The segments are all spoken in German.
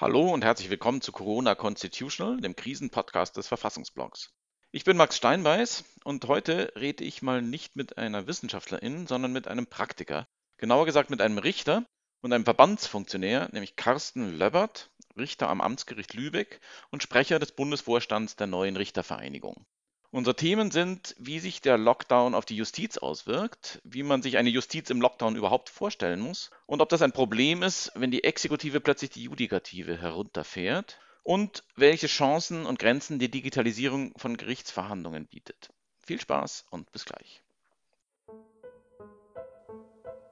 Hallo und herzlich willkommen zu Corona Constitutional, dem Krisenpodcast des Verfassungsblogs. Ich bin Max Steinbeiß und heute rede ich mal nicht mit einer Wissenschaftlerin, sondern mit einem Praktiker. Genauer gesagt mit einem Richter und einem Verbandsfunktionär, nämlich Carsten Löbbert, Richter am Amtsgericht Lübeck und Sprecher des Bundesvorstands der neuen Richtervereinigung. Unsere Themen sind, wie sich der Lockdown auf die Justiz auswirkt, wie man sich eine Justiz im Lockdown überhaupt vorstellen muss und ob das ein Problem ist, wenn die Exekutive plötzlich die Judikative herunterfährt und welche Chancen und Grenzen die Digitalisierung von Gerichtsverhandlungen bietet. Viel Spaß und bis gleich.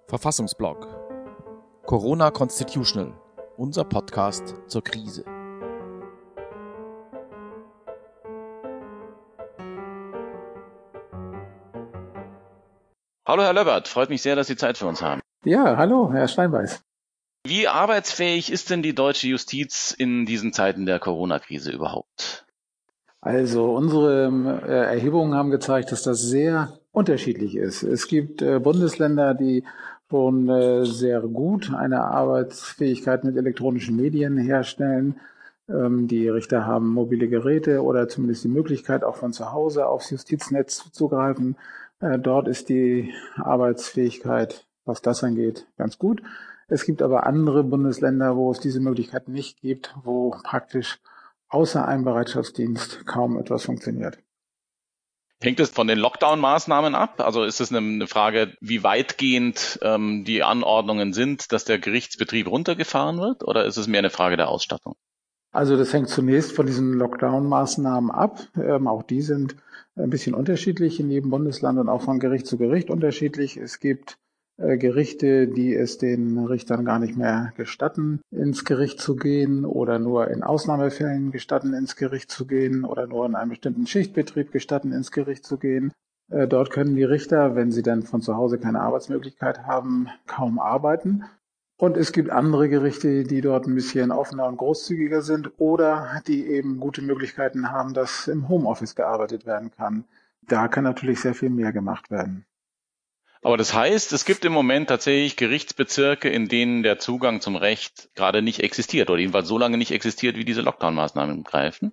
Verfassungsblog Corona Constitutional, unser Podcast zur Krise. Hallo Herr Löbbert, freut mich sehr, dass Sie Zeit für uns haben. Ja, hallo Herr Steinbeiß. Wie arbeitsfähig ist denn die deutsche Justiz in diesen Zeiten der Corona-Krise überhaupt? Also unsere äh, Erhebungen haben gezeigt, dass das sehr unterschiedlich ist. Es gibt äh, Bundesländer, die schon äh, sehr gut eine Arbeitsfähigkeit mit elektronischen Medien herstellen. Ähm, die Richter haben mobile Geräte oder zumindest die Möglichkeit, auch von zu Hause aufs Justiznetz zuzugreifen. Äh, dort ist die Arbeitsfähigkeit, was das angeht, ganz gut. Es gibt aber andere Bundesländer, wo es diese Möglichkeit nicht gibt, wo praktisch außer einem Bereitschaftsdienst kaum etwas funktioniert. Hängt es von den Lockdown-Maßnahmen ab? Also ist es eine Frage, wie weitgehend ähm, die Anordnungen sind, dass der Gerichtsbetrieb runtergefahren wird? Oder ist es mehr eine Frage der Ausstattung? Also das hängt zunächst von diesen Lockdown-Maßnahmen ab. Ähm, auch die sind ein bisschen unterschiedlich in jedem Bundesland und auch von Gericht zu Gericht unterschiedlich. Es gibt äh, Gerichte, die es den Richtern gar nicht mehr gestatten, ins Gericht zu gehen oder nur in Ausnahmefällen gestatten, ins Gericht zu gehen oder nur in einem bestimmten Schichtbetrieb gestatten, ins Gericht zu gehen. Äh, dort können die Richter, wenn sie dann von zu Hause keine Arbeitsmöglichkeit haben, kaum arbeiten. Und es gibt andere Gerichte, die dort ein bisschen offener und großzügiger sind oder die eben gute Möglichkeiten haben, dass im Homeoffice gearbeitet werden kann. Da kann natürlich sehr viel mehr gemacht werden. Aber das heißt, es gibt im Moment tatsächlich Gerichtsbezirke, in denen der Zugang zum Recht gerade nicht existiert oder jedenfalls so lange nicht existiert, wie diese Lockdown-Maßnahmen greifen.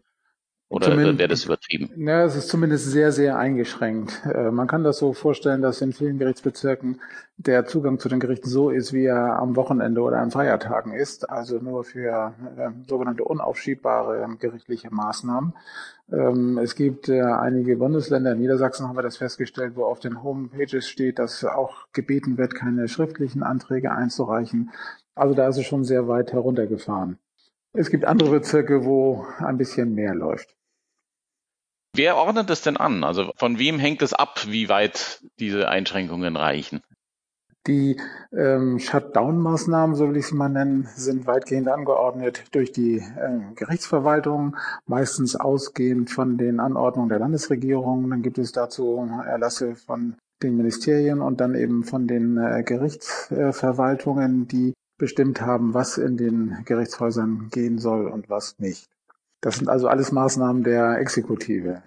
Oder wäre das übertrieben? Ja, es ist zumindest sehr, sehr eingeschränkt. Äh, man kann das so vorstellen, dass in vielen Gerichtsbezirken der Zugang zu den Gerichten so ist, wie er am Wochenende oder an Feiertagen ist, also nur für äh, sogenannte unaufschiebbare gerichtliche Maßnahmen. Ähm, es gibt äh, einige Bundesländer, in Niedersachsen haben wir das festgestellt, wo auf den Homepages steht, dass auch gebeten wird, keine schriftlichen Anträge einzureichen. Also da ist es schon sehr weit heruntergefahren. Es gibt andere Bezirke, wo ein bisschen mehr läuft. Wer ordnet es denn an? Also von wem hängt es ab, wie weit diese Einschränkungen reichen? Die ähm, Shutdown-Maßnahmen, so will ich sie mal nennen, sind weitgehend angeordnet durch die äh, Gerichtsverwaltung, meistens ausgehend von den Anordnungen der Landesregierung. Dann gibt es dazu Erlasse von den Ministerien und dann eben von den äh, Gerichtsverwaltungen, die bestimmt haben, was in den Gerichtshäusern gehen soll und was nicht. Das sind also alles Maßnahmen der Exekutive.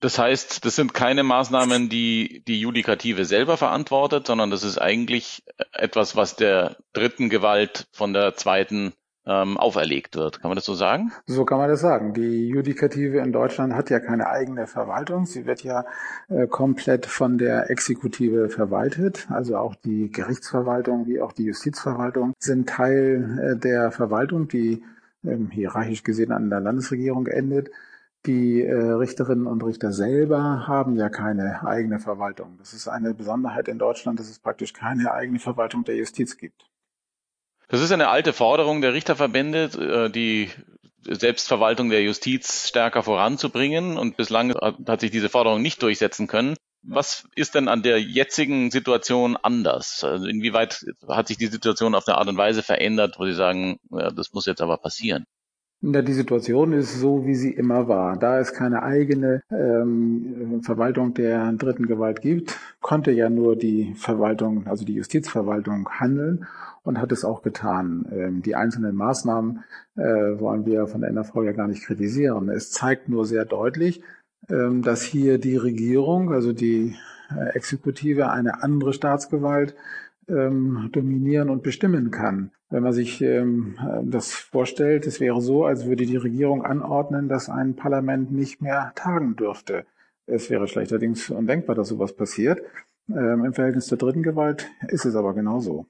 Das heißt, das sind keine Maßnahmen, die die Judikative selber verantwortet, sondern das ist eigentlich etwas, was der dritten Gewalt von der zweiten ähm, auferlegt wird. Kann man das so sagen? So kann man das sagen. Die Judikative in Deutschland hat ja keine eigene Verwaltung. Sie wird ja äh, komplett von der Exekutive verwaltet. Also auch die Gerichtsverwaltung wie auch die Justizverwaltung sind Teil äh, der Verwaltung, die ähm, hierarchisch gesehen an der Landesregierung endet. Die äh, Richterinnen und Richter selber haben ja keine eigene Verwaltung. Das ist eine Besonderheit in Deutschland, dass es praktisch keine eigene Verwaltung der Justiz gibt. Das ist eine alte Forderung der Richterverbände, äh, die Selbstverwaltung der Justiz stärker voranzubringen. Und bislang hat sich diese Forderung nicht durchsetzen können. Was ist denn an der jetzigen Situation anders? Also inwieweit hat sich die Situation auf eine Art und Weise verändert, wo Sie sagen, ja, das muss jetzt aber passieren? Ja, die Situation ist so, wie sie immer war. Da es keine eigene ähm, Verwaltung der dritten Gewalt gibt, konnte ja nur die Verwaltung, also die Justizverwaltung handeln und hat es auch getan. Ähm, die einzelnen Maßnahmen äh, wollen wir von der NRV ja gar nicht kritisieren. Es zeigt nur sehr deutlich, dass hier die Regierung, also die äh, Exekutive, eine andere Staatsgewalt ähm, dominieren und bestimmen kann. Wenn man sich ähm, das vorstellt, es wäre so, als würde die Regierung anordnen, dass ein Parlament nicht mehr tagen dürfte. Es wäre schlechterdings undenkbar, dass sowas passiert. Ähm, Im Verhältnis zur dritten Gewalt ist es aber genauso.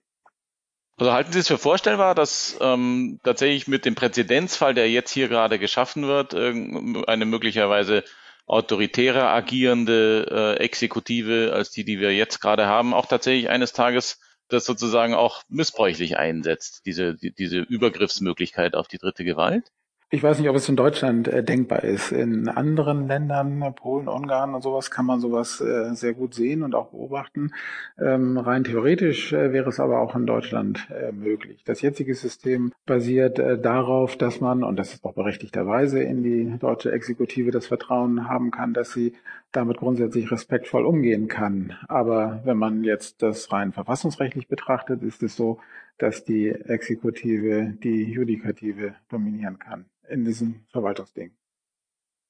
Also halten Sie es für vorstellbar, dass ähm, tatsächlich mit dem Präzedenzfall, der jetzt hier gerade geschaffen wird, eine möglicherweise autoritärer agierende äh, Exekutive als die, die wir jetzt gerade haben, auch tatsächlich eines Tages das sozusagen auch missbräuchlich einsetzt, diese, die, diese Übergriffsmöglichkeit auf die dritte Gewalt? Ich weiß nicht, ob es in Deutschland äh, denkbar ist. In anderen Ländern, Polen, Ungarn und sowas, kann man sowas äh, sehr gut sehen und auch beobachten. Ähm, rein theoretisch äh, wäre es aber auch in Deutschland äh, möglich. Das jetzige System basiert äh, darauf, dass man, und das ist auch berechtigterweise, in die deutsche Exekutive das Vertrauen haben kann, dass sie damit grundsätzlich respektvoll umgehen kann. Aber wenn man jetzt das rein verfassungsrechtlich betrachtet, ist es so, dass die Exekutive die Judikative dominieren kann in diesem Verwaltungsding.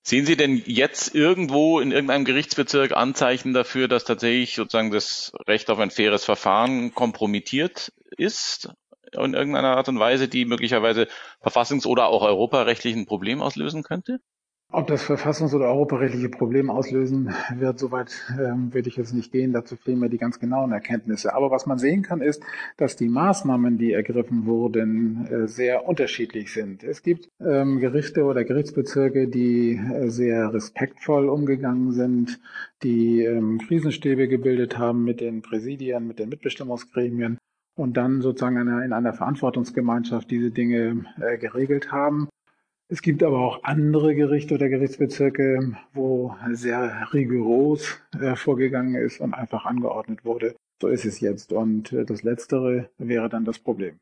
Sehen Sie denn jetzt irgendwo in irgendeinem Gerichtsbezirk Anzeichen dafür, dass tatsächlich sozusagen das Recht auf ein faires Verfahren kompromittiert ist in irgendeiner Art und Weise, die möglicherweise verfassungs- oder auch europarechtlich ein Problem auslösen könnte? Ob das verfassungs- oder europarechtliche Probleme auslösen wird, soweit ähm, würde ich jetzt nicht gehen. Dazu fehlen mir die ganz genauen Erkenntnisse. Aber was man sehen kann, ist, dass die Maßnahmen, die ergriffen wurden, äh, sehr unterschiedlich sind. Es gibt ähm, Gerichte oder Gerichtsbezirke, die äh, sehr respektvoll umgegangen sind, die ähm, Krisenstäbe gebildet haben mit den Präsidien, mit den Mitbestimmungsgremien und dann sozusagen in einer Verantwortungsgemeinschaft diese Dinge äh, geregelt haben. Es gibt aber auch andere Gerichte oder Gerichtsbezirke, wo sehr rigoros äh, vorgegangen ist und einfach angeordnet wurde. So ist es jetzt. Und äh, das Letztere wäre dann das Problem.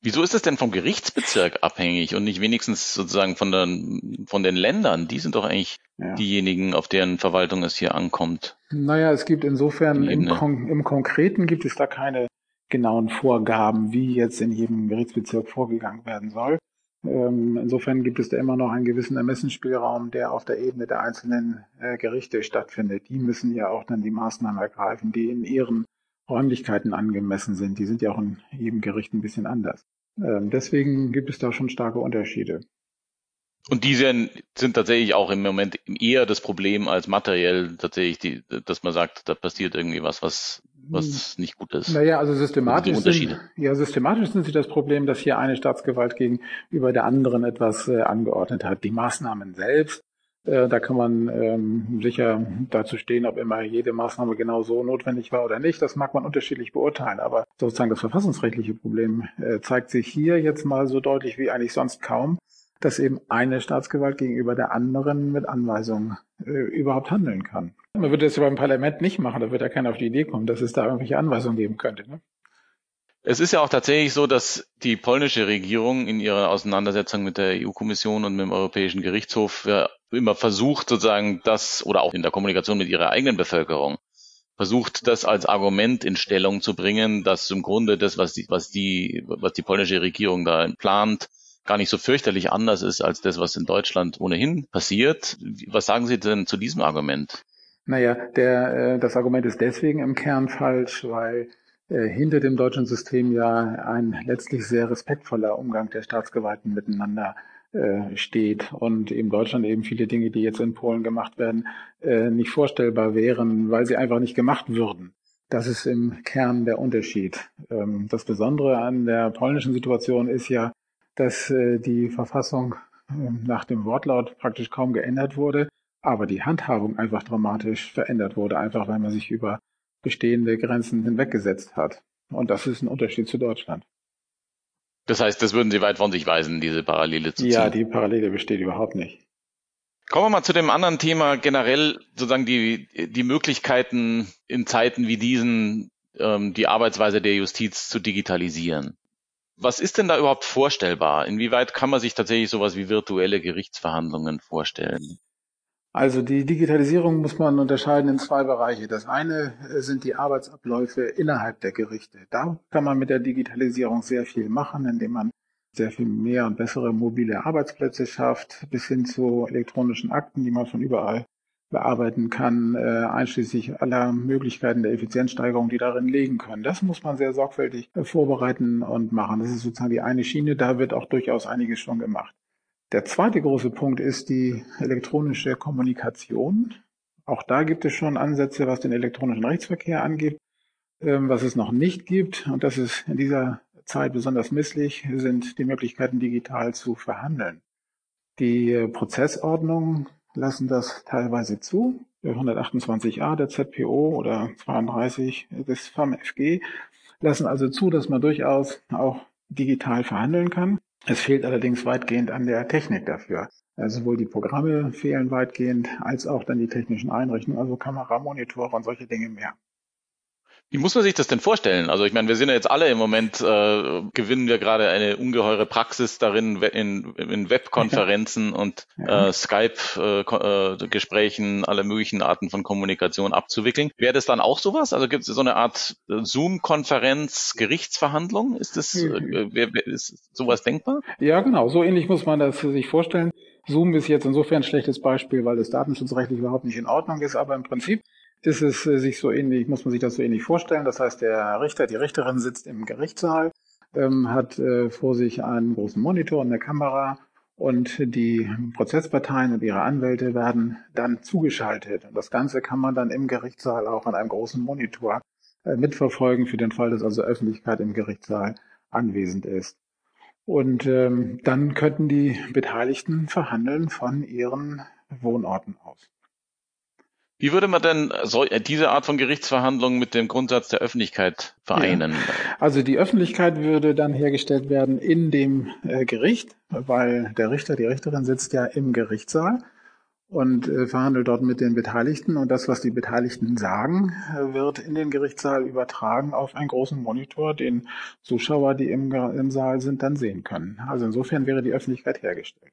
Wieso ist es denn vom Gerichtsbezirk abhängig und nicht wenigstens sozusagen von den, von den Ländern? Die sind doch eigentlich ja. diejenigen, auf deren Verwaltung es hier ankommt. Naja, es gibt insofern im, Kon im Konkreten gibt es da keine genauen Vorgaben, wie jetzt in jedem Gerichtsbezirk vorgegangen werden soll. Ähm, insofern gibt es da immer noch einen gewissen Ermessensspielraum, der auf der Ebene der einzelnen äh, Gerichte stattfindet. Die müssen ja auch dann die Maßnahmen ergreifen, die in ihren Räumlichkeiten angemessen sind. Die sind ja auch in jedem Gericht ein bisschen anders. Ähm, deswegen gibt es da schon starke Unterschiede. Und diese sind tatsächlich auch im Moment eher das Problem als materiell tatsächlich, die, dass man sagt, da passiert irgendwie was, was, was hm. nicht gut ist. Naja, also systematisch, also sind, ja, systematisch sind sie das Problem, dass hier eine Staatsgewalt gegenüber der anderen etwas äh, angeordnet hat. Die Maßnahmen selbst, äh, da kann man ähm, sicher dazu stehen, ob immer jede Maßnahme genau so notwendig war oder nicht. Das mag man unterschiedlich beurteilen, aber sozusagen das verfassungsrechtliche Problem äh, zeigt sich hier jetzt mal so deutlich wie eigentlich sonst kaum dass eben eine Staatsgewalt gegenüber der anderen mit Anweisungen äh, überhaupt handeln kann. Man würde das ja beim Parlament nicht machen, da wird ja keiner auf die Idee kommen, dass es da irgendwelche Anweisungen geben könnte. Ne? Es ist ja auch tatsächlich so, dass die polnische Regierung in ihrer Auseinandersetzung mit der EU-Kommission und mit dem Europäischen Gerichtshof immer versucht, sozusagen das oder auch in der Kommunikation mit ihrer eigenen Bevölkerung versucht, das als Argument in Stellung zu bringen, dass im Grunde das, was die, was die, was die polnische Regierung da plant, gar nicht so fürchterlich anders ist als das, was in Deutschland ohnehin passiert. Was sagen Sie denn zu diesem Argument? Naja, der, äh, das Argument ist deswegen im Kern falsch, weil äh, hinter dem deutschen System ja ein letztlich sehr respektvoller Umgang der Staatsgewalten miteinander äh, steht und eben Deutschland eben viele Dinge, die jetzt in Polen gemacht werden, nicht vorstellbar wären, weil sie einfach nicht gemacht würden. Das ist im Kern der Unterschied. Ähm, das Besondere an der polnischen Situation ist ja, dass äh, die Verfassung äh, nach dem Wortlaut praktisch kaum geändert wurde, aber die Handhabung einfach dramatisch verändert wurde, einfach weil man sich über bestehende Grenzen hinweggesetzt hat. Und das ist ein Unterschied zu Deutschland. Das heißt, das würden Sie weit von sich weisen, diese Parallele zu ziehen? Ja, die Parallele besteht überhaupt nicht. Kommen wir mal zu dem anderen Thema, generell sozusagen die, die Möglichkeiten in Zeiten wie diesen, ähm, die Arbeitsweise der Justiz zu digitalisieren. Was ist denn da überhaupt vorstellbar? Inwieweit kann man sich tatsächlich sowas wie virtuelle Gerichtsverhandlungen vorstellen? Also die Digitalisierung muss man unterscheiden in zwei Bereiche. Das eine äh, sind die Arbeitsabläufe innerhalb der Gerichte. Da kann man mit der Digitalisierung sehr viel machen, indem man sehr viel mehr und bessere mobile Arbeitsplätze schafft, bis hin zu elektronischen Akten, die man von überall bearbeiten kann, äh, einschließlich aller Möglichkeiten der Effizienzsteigerung, die darin liegen können. Das muss man sehr sorgfältig äh, vorbereiten und machen. Das ist sozusagen die eine Schiene. Da wird auch durchaus einiges schon gemacht. Der zweite große Punkt ist die elektronische Kommunikation. Auch da gibt es schon Ansätze, was den elektronischen Rechtsverkehr angeht. Ähm, was es noch nicht gibt, und das ist in dieser Zeit besonders misslich, sind die Möglichkeiten, digital zu verhandeln. Die äh, Prozessordnungen lassen das teilweise zu. 128a der ZPO oder 32 des FAMFG lassen also zu, dass man durchaus auch digital verhandeln kann. Es fehlt allerdings weitgehend an der Technik dafür. Also sowohl die Programme fehlen weitgehend, als auch dann die technischen Einrichtungen, also Kamera, Monitore und solche Dinge mehr. Wie muss man sich das denn vorstellen? Also ich meine, wir sind ja jetzt alle im Moment, äh, gewinnen wir gerade eine ungeheure Praxis darin, in, in Webkonferenzen und äh, Skype-Gesprächen, äh, alle möglichen Arten von Kommunikation abzuwickeln. Wäre das dann auch sowas? Also gibt es so eine Art äh, Zoom-Konferenz, Gerichtsverhandlung? Ist das äh, wär, ist sowas denkbar? Ja, genau. So ähnlich muss man das sich vorstellen. Zoom ist jetzt insofern ein schlechtes Beispiel, weil das datenschutzrechtlich überhaupt nicht in Ordnung ist, aber im Prinzip ist es äh, sich so ähnlich, muss man sich das so ähnlich vorstellen. Das heißt, der Richter, die Richterin sitzt im Gerichtssaal, ähm, hat äh, vor sich einen großen Monitor und eine Kamera und die Prozessparteien und ihre Anwälte werden dann zugeschaltet. Und das Ganze kann man dann im Gerichtssaal auch an einem großen Monitor äh, mitverfolgen, für den Fall, dass also Öffentlichkeit im Gerichtssaal anwesend ist. Und ähm, dann könnten die Beteiligten verhandeln von ihren Wohnorten aus. Wie würde man denn so, äh, diese Art von Gerichtsverhandlungen mit dem Grundsatz der Öffentlichkeit vereinen? Ja. Also die Öffentlichkeit würde dann hergestellt werden in dem äh, Gericht, weil der Richter, die Richterin sitzt ja im Gerichtssaal und äh, verhandelt dort mit den Beteiligten und das, was die Beteiligten sagen, äh, wird in den Gerichtssaal übertragen auf einen großen Monitor, den Zuschauer, die im, im Saal sind, dann sehen können. Also insofern wäre die Öffentlichkeit hergestellt.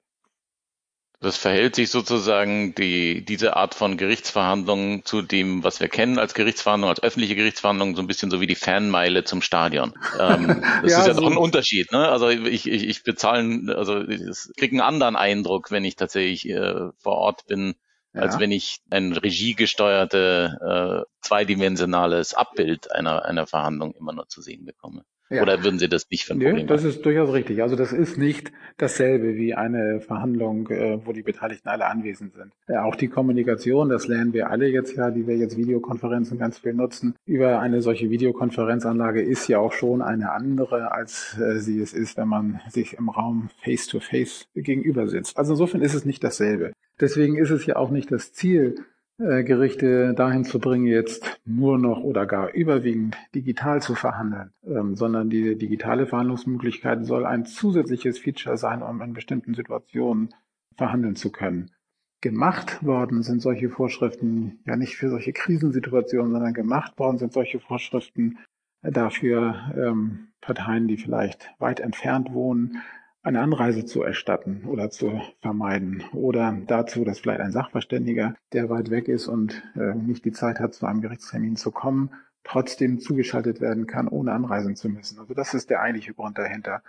Das verhält sich sozusagen die, diese Art von Gerichtsverhandlungen zu dem, was wir kennen als Gerichtsverhandlung, als öffentliche Gerichtsverhandlung, so ein bisschen so wie die Fanmeile zum Stadion. Ähm, das ja, ist ja so doch ein Unterschied. Ne? Also ich, ich, ich bezahle, also ich kriege einen anderen Eindruck, wenn ich tatsächlich äh, vor Ort bin, ja. als wenn ich ein regiegesteuerte, äh, zweidimensionales Abbild einer, einer Verhandlung immer nur zu sehen bekomme. Ja. Oder würden Sie das nicht für ein Problem nee, Das ist durchaus richtig. Also das ist nicht dasselbe wie eine Verhandlung, äh, wo die Beteiligten alle anwesend sind. Ja, auch die Kommunikation, das lernen wir alle jetzt ja, die wir jetzt Videokonferenzen ganz viel nutzen. Über eine solche Videokonferenzanlage ist ja auch schon eine andere, als äh, sie es ist, wenn man sich im Raum face-to-face -face gegenüber sitzt. Also insofern ist es nicht dasselbe. Deswegen ist es ja auch nicht das Ziel, äh, Gerichte dahin zu bringen, jetzt nur noch oder gar überwiegend digital zu verhandeln, ähm, sondern die digitale Verhandlungsmöglichkeit soll ein zusätzliches Feature sein, um in bestimmten Situationen verhandeln zu können. Gemacht worden sind solche Vorschriften ja nicht für solche Krisensituationen, sondern gemacht worden sind solche Vorschriften dafür ähm, Parteien, die vielleicht weit entfernt wohnen, eine Anreise zu erstatten oder zu vermeiden oder dazu, dass vielleicht ein Sachverständiger, der weit weg ist und äh, nicht die Zeit hat, zu einem Gerichtstermin zu kommen, trotzdem zugeschaltet werden kann, ohne anreisen zu müssen. Also das ist der eigentliche Grund dahinter.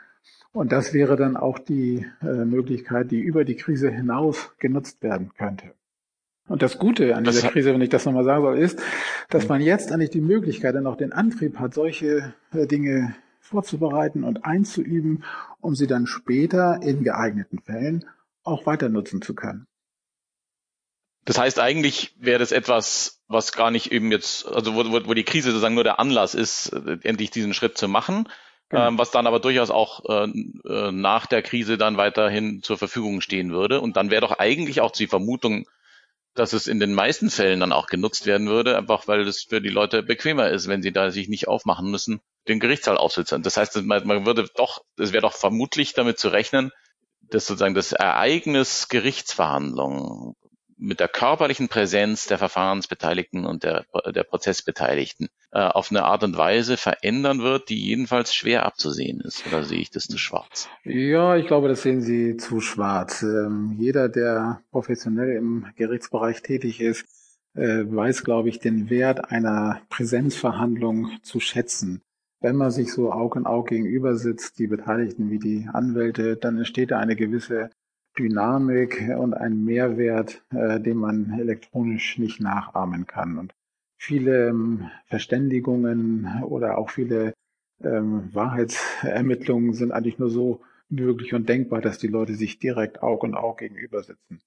Und das wäre dann auch die äh, Möglichkeit, die über die Krise hinaus genutzt werden könnte. Und das Gute an dieser Krise, wenn ich das nochmal sagen soll, ist, dass man jetzt eigentlich die Möglichkeit und auch den Antrieb hat, solche äh, Dinge vorzubereiten und einzuüben, um sie dann später in geeigneten Fällen auch weiter nutzen zu können. Das heißt, eigentlich wäre das etwas, was gar nicht eben jetzt, also wo, wo, wo die Krise sozusagen nur der Anlass ist, endlich diesen Schritt zu machen, genau. ähm, was dann aber durchaus auch äh, äh, nach der Krise dann weiterhin zur Verfügung stehen würde. Und dann wäre doch eigentlich auch die Vermutung, dass es in den meisten Fällen dann auch genutzt werden würde, einfach weil es für die Leute bequemer ist, wenn sie da sich nicht aufmachen müssen, den Gerichtssaal aufsitzen. Das heißt, man, man würde doch, es wäre doch vermutlich damit zu rechnen, dass sozusagen das Ereignis Gerichtsverhandlung mit der körperlichen Präsenz der Verfahrensbeteiligten und der, der Prozessbeteiligten äh, auf eine Art und Weise verändern wird, die jedenfalls schwer abzusehen ist. Oder sehe ich das zu schwarz? Ja, ich glaube, das sehen Sie zu schwarz. Ähm, jeder, der professionell im Gerichtsbereich tätig ist, äh, weiß, glaube ich, den Wert einer Präsenzverhandlung zu schätzen wenn man sich so Aug in Aug gegenüber sitzt, die Beteiligten wie die Anwälte, dann entsteht da eine gewisse Dynamik und einen Mehrwert, äh, den man elektronisch nicht nachahmen kann. Und viele ähm, Verständigungen oder auch viele ähm, Wahrheitsermittlungen sind eigentlich nur so möglich und denkbar, dass die Leute sich direkt Aug und Aug gegenüber sitzen.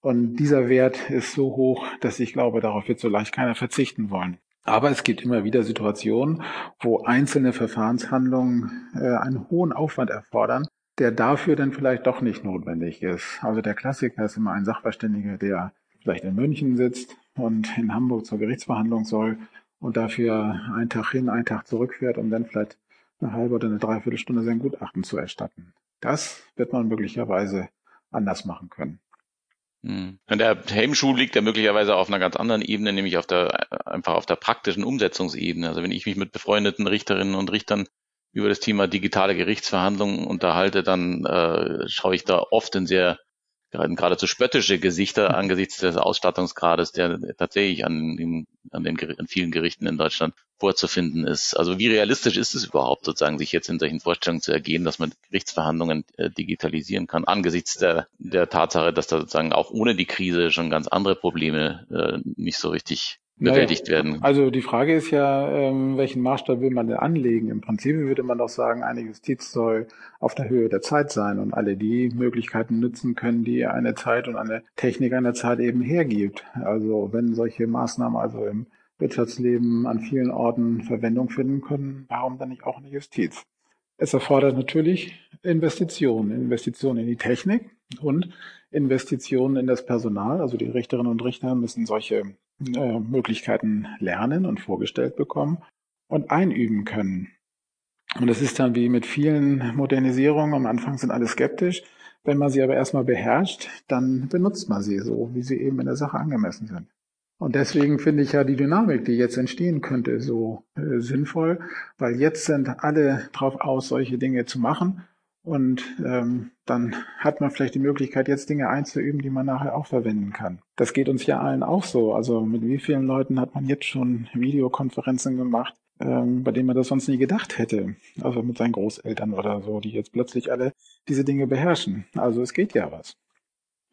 Und dieser Wert ist so hoch, dass ich glaube, darauf wird so leicht keiner verzichten wollen. Aber es gibt immer wieder Situationen, wo einzelne Verfahrenshandlungen äh, einen hohen Aufwand erfordern, der dafür dann vielleicht doch nicht notwendig ist. Also der Klassiker ist immer ein Sachverständiger, der vielleicht in München sitzt und in Hamburg zur Gerichtsverhandlung soll und dafür einen Tag hin, einen Tag zurückfährt, um dann vielleicht eine halbe oder eine Dreiviertelstunde sein Gutachten zu erstatten. Das wird man möglicherweise anders machen können. Hm. Der Hemmschuh liegt ja möglicherweise auf einer ganz anderen Ebene, nämlich auf der, einfach auf der praktischen Umsetzungsebene. Also wenn ich mich mit befreundeten Richterinnen und Richtern über das Thema digitale Gerichtsverhandlungen unterhalte, dann äh, schaue ich da oft in sehr geradezu spöttische Gesichter mhm. angesichts des Ausstattungsgrades, der tatsächlich an, den, an den an vielen Gerichten in Deutschland vorzufinden ist. Also wie realistisch ist es überhaupt, sozusagen, sich jetzt in solchen Vorstellungen zu ergehen, dass man Gerichtsverhandlungen äh, digitalisieren kann, angesichts der, der Tatsache, dass da sozusagen auch ohne die Krise schon ganz andere Probleme äh, nicht so richtig bewältigt naja, werden. Also die Frage ist ja, ähm, welchen Maßstab will man denn anlegen? Im Prinzip würde man doch sagen, eine Justiz soll auf der Höhe der Zeit sein und alle die Möglichkeiten nutzen können, die eine Zeit und eine Technik einer Zeit eben hergibt. Also wenn solche Maßnahmen also im Wirtschaftsleben an vielen Orten Verwendung finden können, warum dann nicht auch in der Justiz? Es erfordert natürlich Investitionen, Investitionen in die Technik und Investitionen in das Personal. Also die Richterinnen und Richter müssen solche äh, Möglichkeiten lernen und vorgestellt bekommen und einüben können. Und es ist dann wie mit vielen Modernisierungen. Am Anfang sind alle skeptisch. Wenn man sie aber erstmal beherrscht, dann benutzt man sie so, wie sie eben in der Sache angemessen sind. Und deswegen finde ich ja die Dynamik, die jetzt entstehen könnte, so äh, sinnvoll, weil jetzt sind alle drauf aus, solche Dinge zu machen. Und ähm, dann hat man vielleicht die Möglichkeit, jetzt Dinge einzuüben, die man nachher auch verwenden kann. Das geht uns ja allen auch so. Also mit wie vielen Leuten hat man jetzt schon Videokonferenzen gemacht, ähm, bei denen man das sonst nie gedacht hätte. Also mit seinen Großeltern oder so, die jetzt plötzlich alle diese Dinge beherrschen. Also es geht ja was.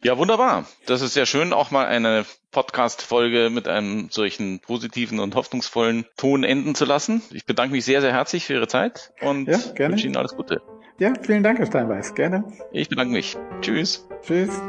Ja, wunderbar. Das ist sehr schön, auch mal eine Podcast-Folge mit einem solchen positiven und hoffnungsvollen Ton enden zu lassen. Ich bedanke mich sehr, sehr herzlich für Ihre Zeit und ja, wünsche Ihnen alles Gute. Ja, vielen Dank, Herr Steinbeiß. Gerne. Ich bedanke mich. Tschüss. Tschüss.